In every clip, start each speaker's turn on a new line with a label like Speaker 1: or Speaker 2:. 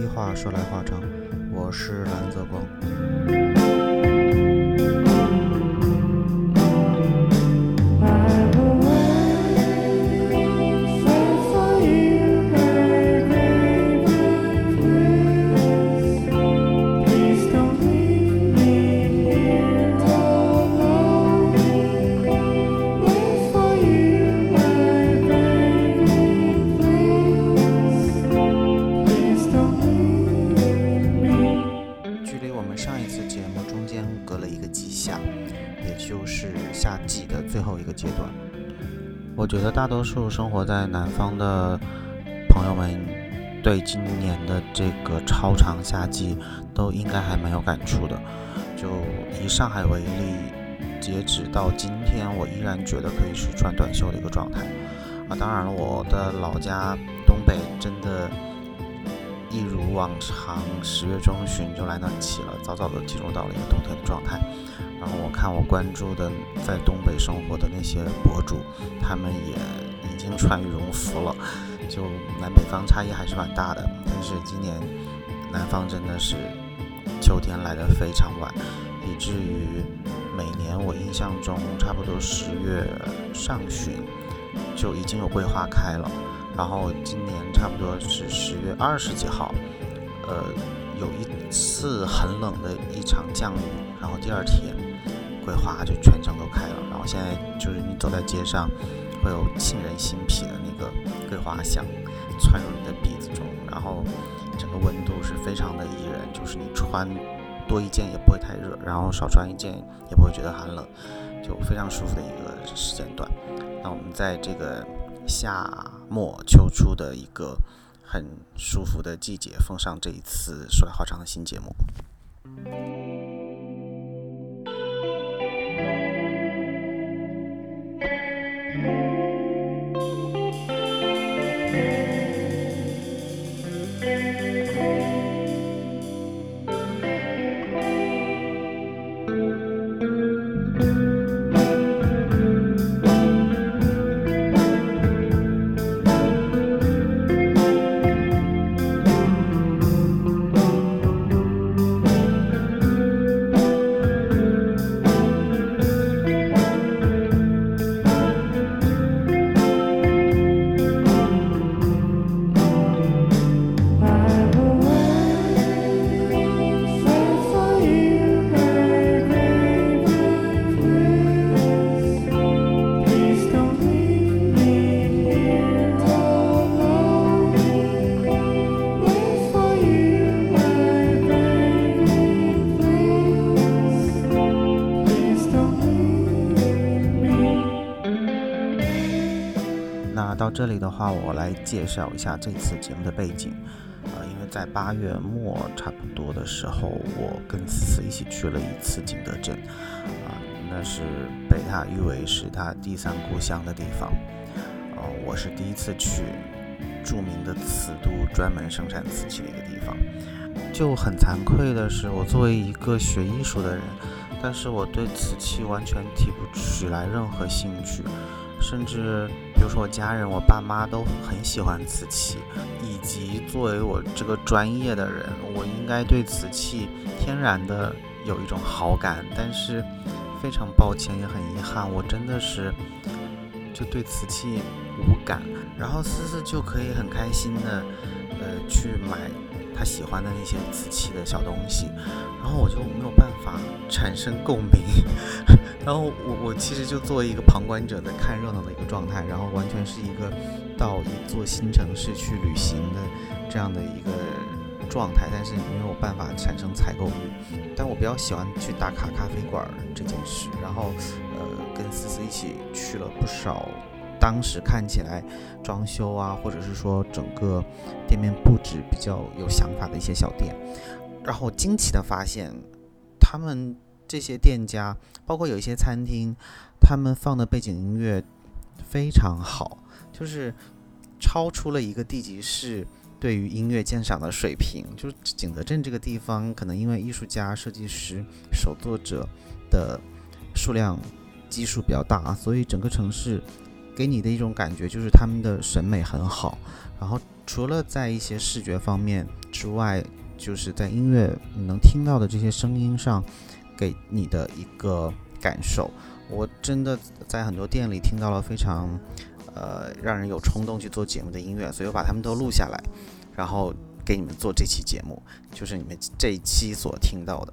Speaker 1: 话，说来话长，我是蓝泽光。觉得大多数生活在南方的朋友们，对今年的这个超长夏季都应该还蛮有感触的。就以上海为例，截止到今天，我依然觉得可以是穿短袖的一个状态。啊，当然了，我的老家东北真的。一如往常，十月中旬就来暖气了，早早的进入到了一个冬天的状态。然后我看我关注的在东北生活的那些博主，他们也已经穿羽绒服了，就南北方差异还是蛮大的。但是今年南方真的是秋天来的非常晚，以至于每年我印象中差不多十月上旬就已经有桂花开了。然后今年差不多是十月二十几号，呃，有一次很冷的一场降雨，然后第二天桂花就全程都开了。然后现在就是你走在街上，会有沁人心脾的那个桂花香窜入你的鼻子中，然后整个温度是非常的宜人，就是你穿多一件也不会太热，然后少穿一件也不会觉得寒冷，就非常舒服的一个时间段。那我们在这个。夏末秋初的一个很舒服的季节，奉上这一次说来话长的新节目。到这里的话，我来介绍一下这次节目的背景。呃，因为在八月末差不多的时候，我跟思思一起去了一次景德镇，啊，那是被他誉为是他第三故乡的地方。呃，我是第一次去著名的瓷都，专门生产瓷器的一个地方。就很惭愧的是，我作为一个学艺术的人，但是我对瓷器完全提不起来任何兴趣。甚至，比如说我家人，我爸妈都很喜欢瓷器，以及作为我这个专业的人，我应该对瓷器天然的有一种好感。但是，非常抱歉，也很遗憾，我真的是就对瓷器无感。然后思思就可以很开心的，呃，去买。他喜欢的那些瓷器的小东西，然后我就没有办法产生共鸣，然后我我其实就作为一个旁观者在看热闹的一个状态，然后完全是一个到一座新城市去旅行的这样的一个状态，但是没有办法产生采购欲。但我比较喜欢去打卡咖啡馆这件事，然后呃跟思思一起去了不少。当时看起来装修啊，或者是说整个店面布置比较有想法的一些小店，然后惊奇的发现，他们这些店家，包括有一些餐厅，他们放的背景音乐非常好，就是超出了一个地级市对于音乐鉴赏的水平。就是景德镇这个地方，可能因为艺术家、设计师、手作者的数量基数比较大，所以整个城市。给你的一种感觉就是他们的审美很好。然后除了在一些视觉方面之外，就是在音乐你能听到的这些声音上，给你的一个感受。我真的在很多店里听到了非常，呃，让人有冲动去做节目的音乐，所以我把他们都录下来，然后给你们做这期节目，就是你们这一期所听到的。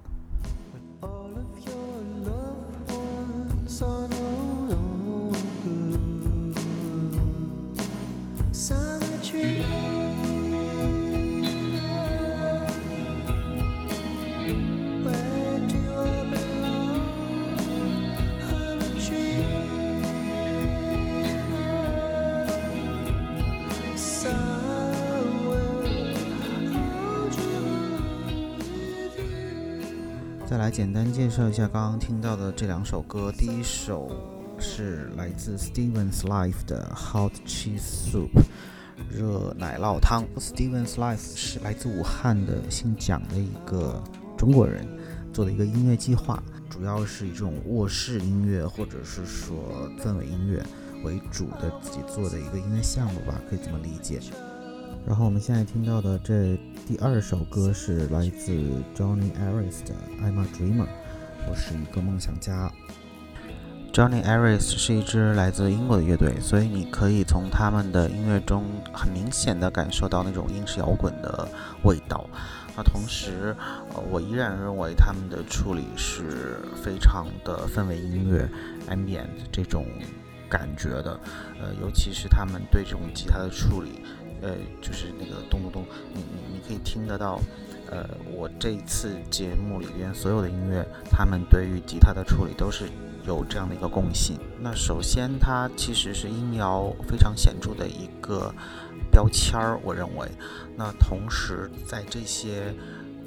Speaker 1: 来简单介绍一下刚刚听到的这两首歌。第一首是来自 Steven's Life 的 Hot Cheese Soup 热奶酪汤。Steven's Life 是来自武汉的姓蒋的一个中国人做的一个音乐计划，主要是以这种卧室音乐或者是说氛围音乐为主的自己做的一个音乐项目吧，可以这么理解。然后我们现在听到的这第二首歌是来自 Johnny Aris 的《I'm a Dreamer》，我是一个梦想家。Johnny Aris 是一支来自英国的乐队，所以你可以从他们的音乐中很明显的感受到那种英式摇滚的味道。那同时，呃，我依然认为他们的处理是非常的氛围音乐 （ambient） 这种感觉的，呃，尤其是他们对这种吉他的处理。呃，就是那个咚咚咚，你你你可以听得到。呃，我这次节目里边所有的音乐，他们对于吉他的处理都是有这样的一个共性。那首先，它其实是音摇非常显著的一个标签儿，我认为。那同时，在这些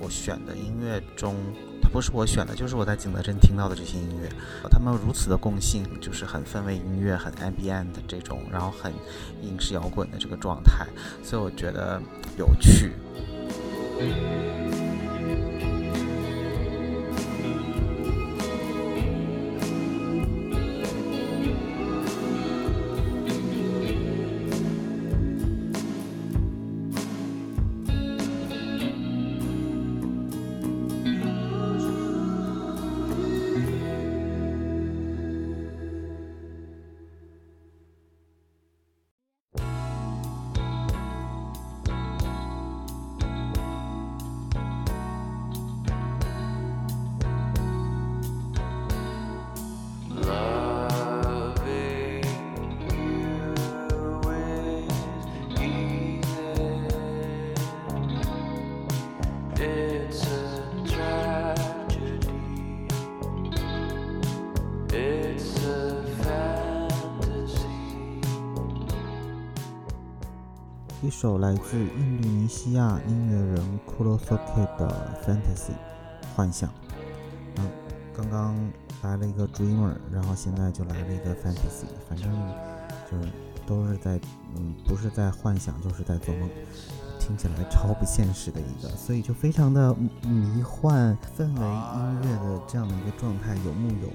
Speaker 1: 我选的音乐中，它不是我选的，就是我在景德镇听到的这些音乐，他们如此的共性，就是很氛围音乐、很 ambient 这种，然后很英式摇滚的这个状态，所以我觉得有趣。首来自印度尼西亚音乐人 Kurosoke 的 Fantasy 幻想。嗯，刚刚来了一个 Dreamer，然后现在就来了一个 Fantasy，反正就是都是在嗯，不是在幻想，就是在做梦，听起来超不现实的一个，所以就非常的迷幻氛围音乐的这样的一个状态，有木有。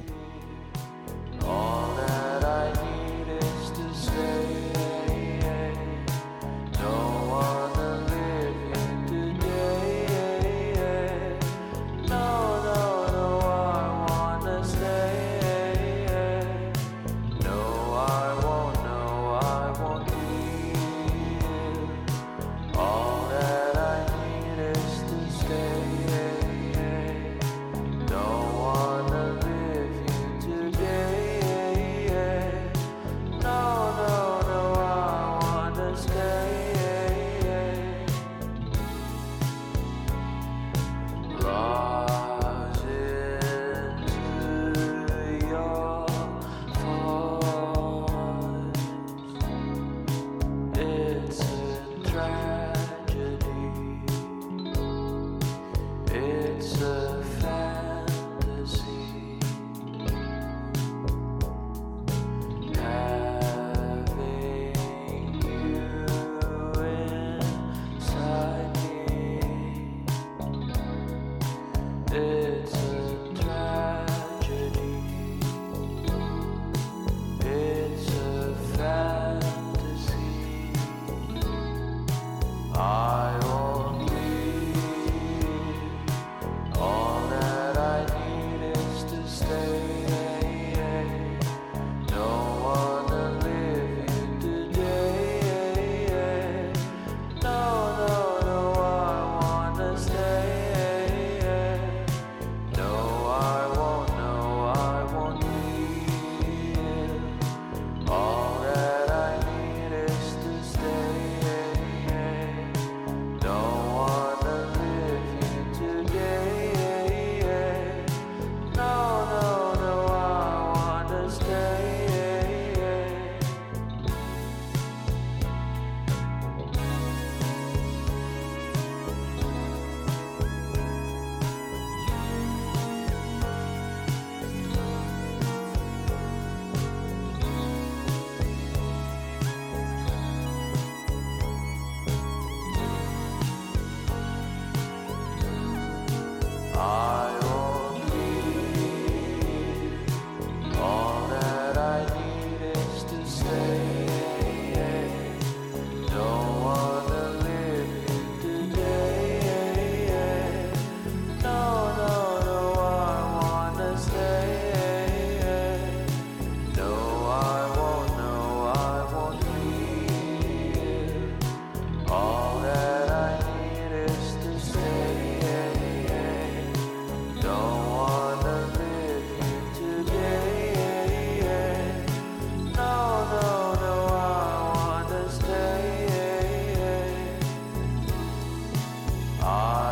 Speaker 1: 啊。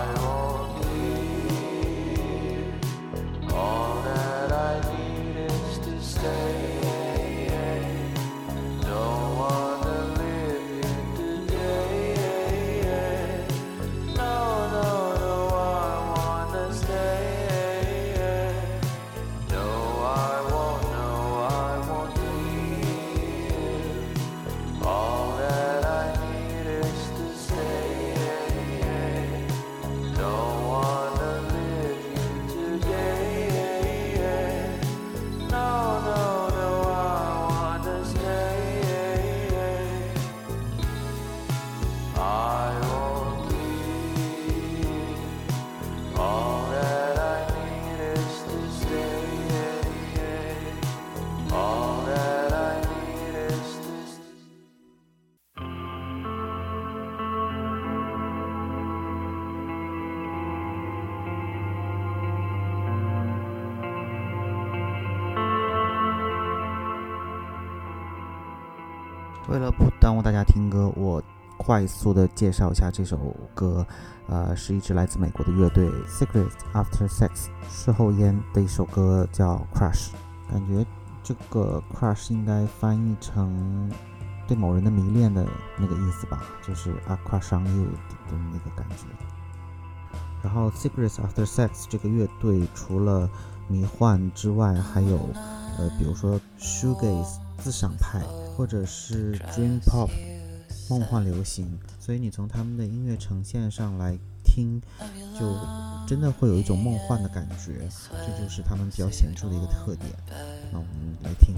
Speaker 1: 为了不耽误大家听歌，我快速的介绍一下这首歌，呃，是一支来自美国的乐队 Secrets After Sex 事后烟的一首歌，叫 Crush。感觉这个 Crush 应该翻译成对某人的迷恋的那个意思吧，就是 A Crush on You 的那个感觉。然后 Secrets After Sex 这个乐队除了迷幻之外，还有呃，比如说 Shoegaze 自赏派。或者是 Dream Pop 梦幻流行，所以你从他们的音乐呈现上来听，就真的会有一种梦幻的感觉，这就是他们比较显著的一个特点。那我们来听。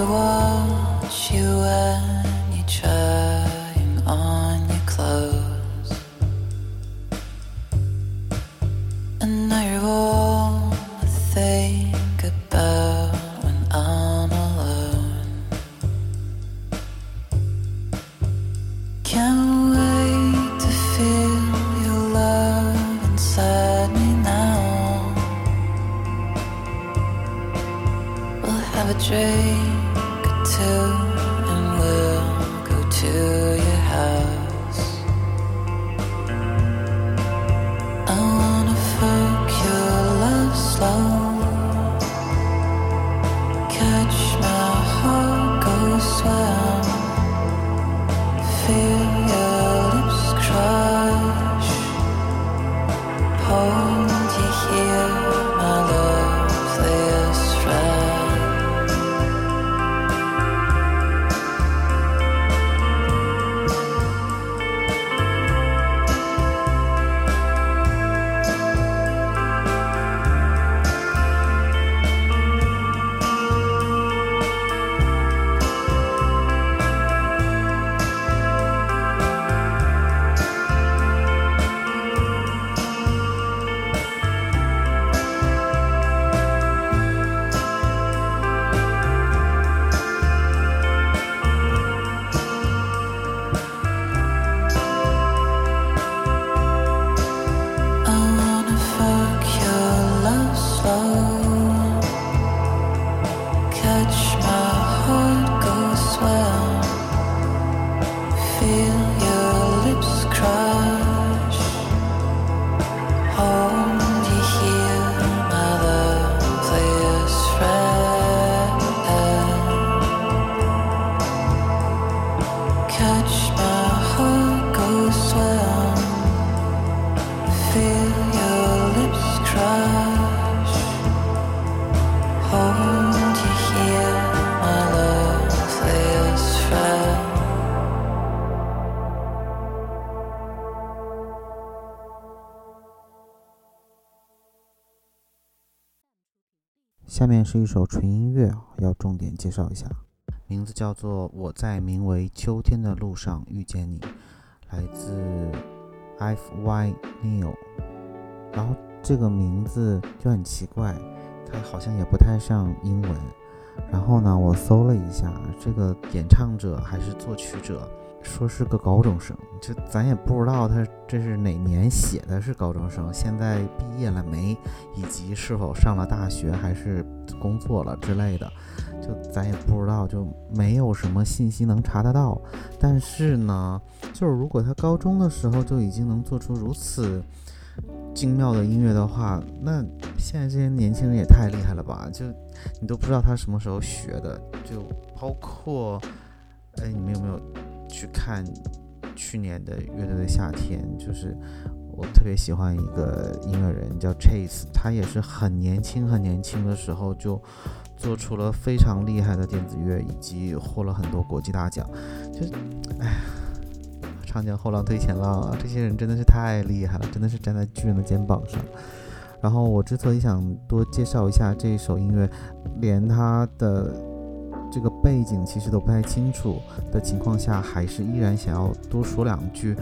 Speaker 1: the wall. feel 是一首纯音乐，要重点介绍一下，名字叫做《我在名为秋天的路上遇见你》，来自 F Y Neil。然后这个名字就很奇怪，它好像也不太像英文。然后呢，我搜了一下，这个演唱者还是作曲者。说是个高中生，就咱也不知道他这是哪年写的，是高中生，现在毕业了没，以及是否上了大学还是工作了之类的，就咱也不知道，就没有什么信息能查得到。但是呢，就是如果他高中的时候就已经能做出如此精妙的音乐的话，那现在这些年轻人也太厉害了吧？就你都不知道他什么时候学的，就包括，哎，你们有没有？去看去年的乐队的夏天，就是我特别喜欢一个音乐人叫 Chase，他也是很年轻很年轻的时候就做出了非常厉害的电子乐，以及获了很多国际大奖。就哎，长江后浪推前浪啊，这些人真的是太厉害了，真的是站在巨人的肩膀上。然后我之所以想多介绍一下这一首音乐，连他的。这个背景其实都不太清楚的情况下，还是依然想要多说两句，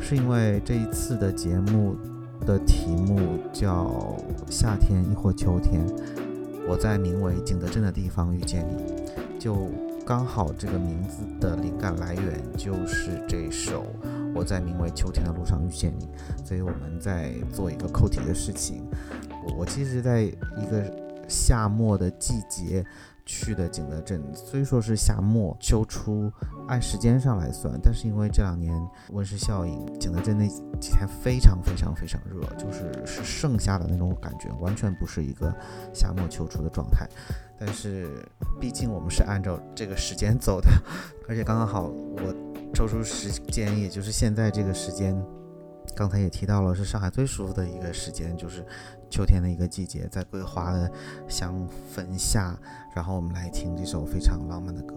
Speaker 1: 是因为这一次的节目的题目叫“夏天亦或秋天”，我在名为景德镇的地方遇见你，就刚好这个名字的灵感来源就是这首“我在名为秋天的路上遇见你”，所以我们在做一个扣题的事情。我其实在一个夏末的季节。去的景德镇虽说是夏末秋初，按时间上来算，但是因为这两年温室效应，景德镇那几天非常非常非常热，就是是盛夏的那种感觉，完全不是一个夏末秋初的状态。但是毕竟我们是按照这个时间走的，而且刚刚好我抽出时间，也就是现在这个时间。刚才也提到了，是上海最舒服的一个时间，就是秋天的一个季节，在桂花的香氛下，然后我们来听这首非常浪漫的歌。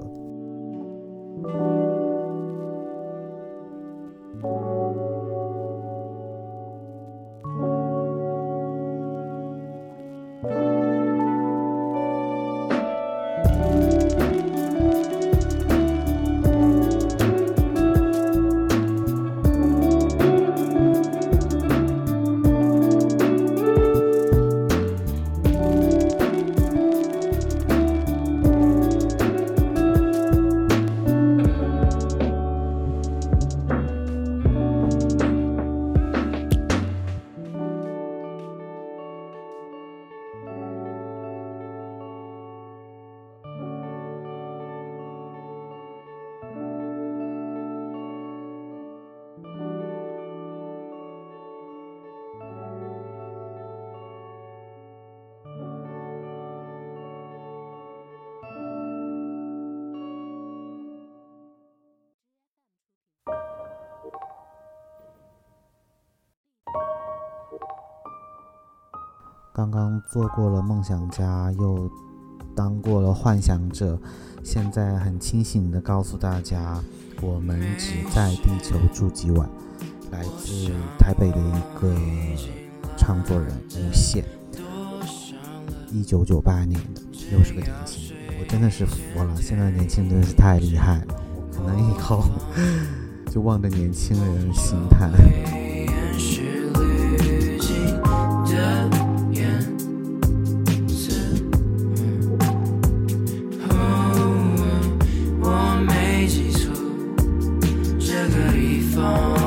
Speaker 1: 刚刚做过了梦想家，又当过了幻想者，现在很清醒的告诉大家，我们只在地球住几晚。来自台北的一个唱作人无限，一九九八年的，又是个年轻人，我真的是服了。现在年轻人真的是太厉害了，可能以后 就望着年轻人心叹。phone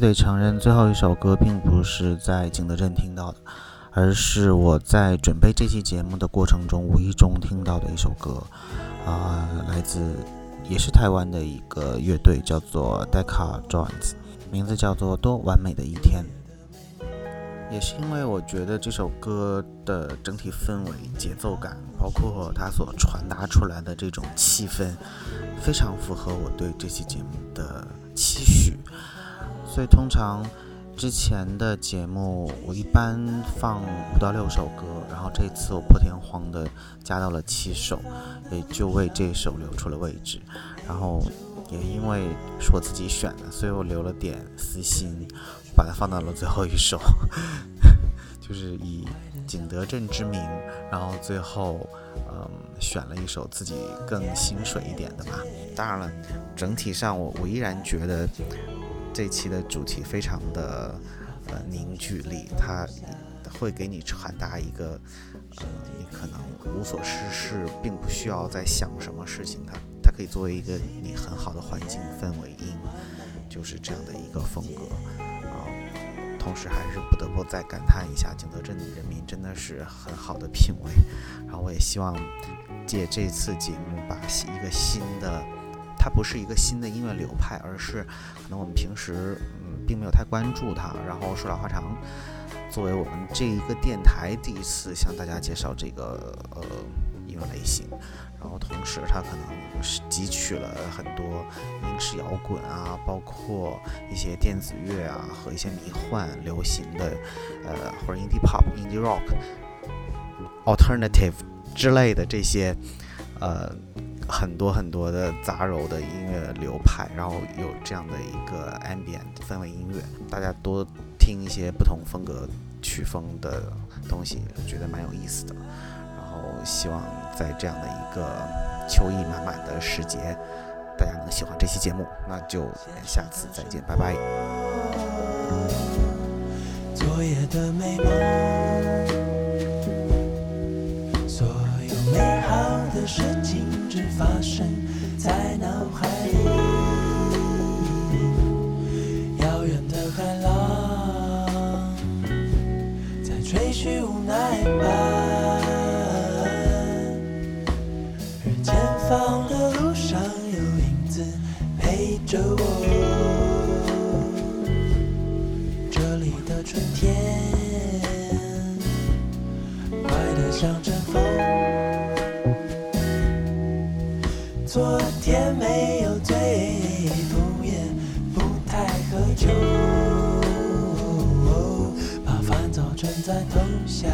Speaker 1: 得承认，最后一首歌并不是在景德镇听到的，而是我在准备这期节目的过程中无意中听到的一首歌，啊，来自也是台湾的一个乐队，叫做 Decca Jones，名字叫做《多完美的一天》。也是因为我觉得这首歌的整体氛围、节奏感，包括它所传达出来的这种气氛，非常符合我对这期节目的期许。所以通常之前的节目，我一般放五到六首歌，然后这次我破天荒的加到了七首，也就为这首留出了位置。然后也因为是我自己选的，所以我留了点私心，把它放到了最后一首，就是以景德镇之名，然后最后嗯选了一首自己更心水一点的吧。当然了，整体上我我依然觉得。这期的主题非常的呃凝聚力，它会给你传达一个呃你可能无所事事，并不需要在想什么事情，它它可以作为一个你很好的环境氛围音，就是这样的一个风格啊。同时还是不得不再感叹一下，景德镇人民真的是很好的品味。然后我也希望借这次节目把一个新的。它不是一个新的音乐流派，而是可能我们平时嗯并没有太关注它。然后说老话长，作为我们这一个电台第一次向大家介绍这个呃音乐类型，然后同时它可能是汲取了很多英式摇滚啊，包括一些电子乐啊和一些迷幻流行的呃或者 indie pop、indie rock、alternative 之类的这些呃。很多很多的杂糅的音乐流派，然后有这样的一个 ambient 氛围音乐，大家多听一些不同风格曲风的东西，觉得蛮有意思的。然后希望在这样的一个秋意满满的时节，大家能喜欢这期节目，那就下次再见，拜拜。
Speaker 2: 昨夜的美梦，所有美好的事情只发生在脑海里。遥远的海浪在吹嘘无奈吧，而前方的路上有影子陪着我。这里的春天，快得像阵风。昨天没有醉，不也不太喝酒，把烦躁全在头下，